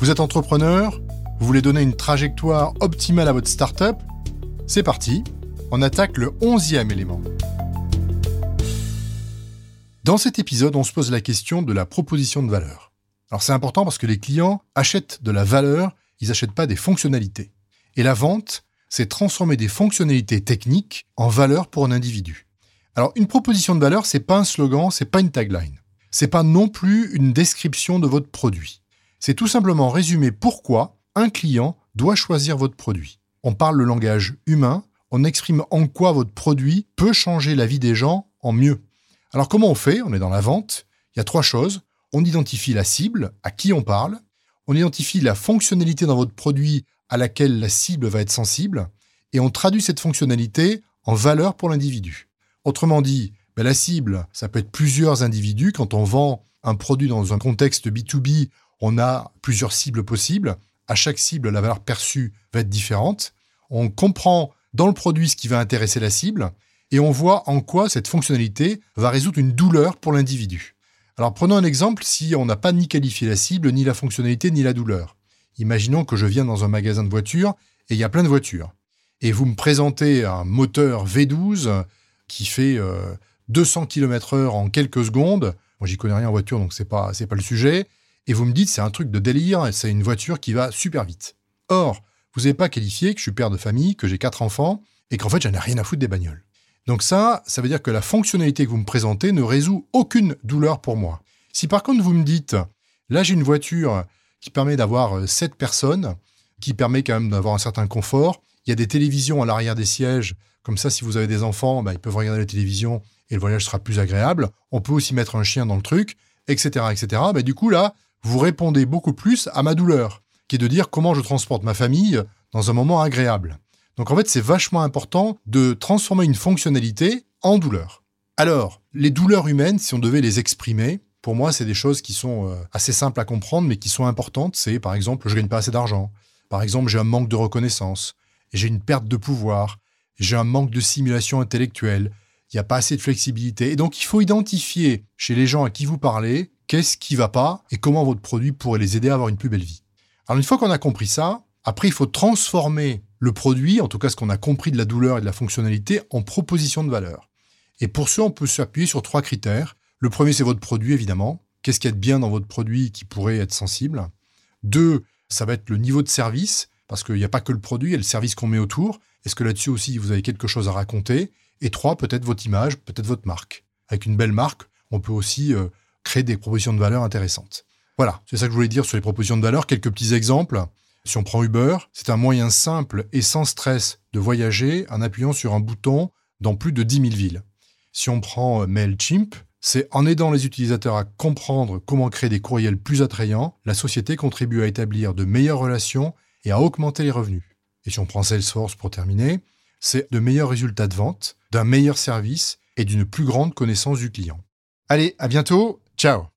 Vous êtes entrepreneur Vous voulez donner une trajectoire optimale à votre startup C'est parti, on attaque le onzième élément. Dans cet épisode, on se pose la question de la proposition de valeur. Alors c'est important parce que les clients achètent de la valeur, ils n'achètent pas des fonctionnalités. Et la vente, c'est transformer des fonctionnalités techniques en valeur pour un individu. Alors une proposition de valeur, c'est pas un slogan, c'est pas une tagline. C'est pas non plus une description de votre produit c'est tout simplement résumer pourquoi un client doit choisir votre produit. On parle le langage humain, on exprime en quoi votre produit peut changer la vie des gens en mieux. Alors comment on fait? On est dans la vente. Il y a trois choses. On identifie la cible, à qui on parle. On identifie la fonctionnalité dans votre produit à laquelle la cible va être sensible. Et on traduit cette fonctionnalité en valeur pour l'individu. Autrement dit, ben, la cible, ça peut être plusieurs individus. Quand on vend un produit dans un contexte B2B, on a plusieurs cibles possibles. À chaque cible, la valeur perçue va être différente. On comprend dans le produit ce qui va intéresser la cible et on voit en quoi cette fonctionnalité va résoudre une douleur pour l'individu. Alors prenons un exemple si on n'a pas ni qualifié la cible, ni la fonctionnalité, ni la douleur. Imaginons que je viens dans un magasin de voitures et il y a plein de voitures. Et vous me présentez un moteur V12 qui fait 200 km/h en quelques secondes. Moi, j'y connais rien en voiture, donc c'est pas pas le sujet et vous me dites c'est un truc de délire, c'est une voiture qui va super vite. Or, vous n'avez pas qualifié que je suis père de famille, que j'ai quatre enfants, et qu'en fait j'en ai rien à foutre des bagnoles. Donc ça, ça veut dire que la fonctionnalité que vous me présentez ne résout aucune douleur pour moi. Si par contre vous me dites, là j'ai une voiture qui permet d'avoir 7 euh, personnes, qui permet quand même d'avoir un certain confort, il y a des télévisions à l'arrière des sièges, comme ça si vous avez des enfants, bah, ils peuvent regarder la télévision et le voyage sera plus agréable. On peut aussi mettre un chien dans le truc, etc. etc. Bah, du coup là, vous répondez beaucoup plus à ma douleur, qui est de dire comment je transporte ma famille dans un moment agréable. Donc en fait, c'est vachement important de transformer une fonctionnalité en douleur. Alors, les douleurs humaines, si on devait les exprimer, pour moi, c'est des choses qui sont euh, assez simples à comprendre, mais qui sont importantes. C'est, par exemple, je gagne pas assez d'argent. Par exemple, j'ai un manque de reconnaissance. J'ai une perte de pouvoir. J'ai un manque de simulation intellectuelle. Il n'y a pas assez de flexibilité. Et donc, il faut identifier chez les gens à qui vous parlez qu'est-ce qui va pas et comment votre produit pourrait les aider à avoir une plus belle vie. Alors une fois qu'on a compris ça, après il faut transformer le produit, en tout cas ce qu'on a compris de la douleur et de la fonctionnalité, en proposition de valeur. Et pour ça, on peut s'appuyer sur trois critères. Le premier, c'est votre produit, évidemment. Qu'est-ce qu'il y a de bien dans votre produit qui pourrait être sensible? Deux, ça va être le niveau de service, parce qu'il n'y a pas que le produit, il y a le service qu'on met autour. Est-ce que là-dessus aussi, vous avez quelque chose à raconter? Et trois, peut-être votre image, peut-être votre marque. Avec une belle marque, on peut aussi euh, créer des propositions de valeur intéressantes. Voilà, c'est ça que je voulais dire sur les propositions de valeur. Quelques petits exemples. Si on prend Uber, c'est un moyen simple et sans stress de voyager en appuyant sur un bouton dans plus de 10 000 villes. Si on prend euh, MailChimp, c'est en aidant les utilisateurs à comprendre comment créer des courriels plus attrayants, la société contribue à établir de meilleures relations et à augmenter les revenus. Et si on prend Salesforce pour terminer, c'est de meilleurs résultats de vente, d'un meilleur service et d'une plus grande connaissance du client. Allez, à bientôt Ciao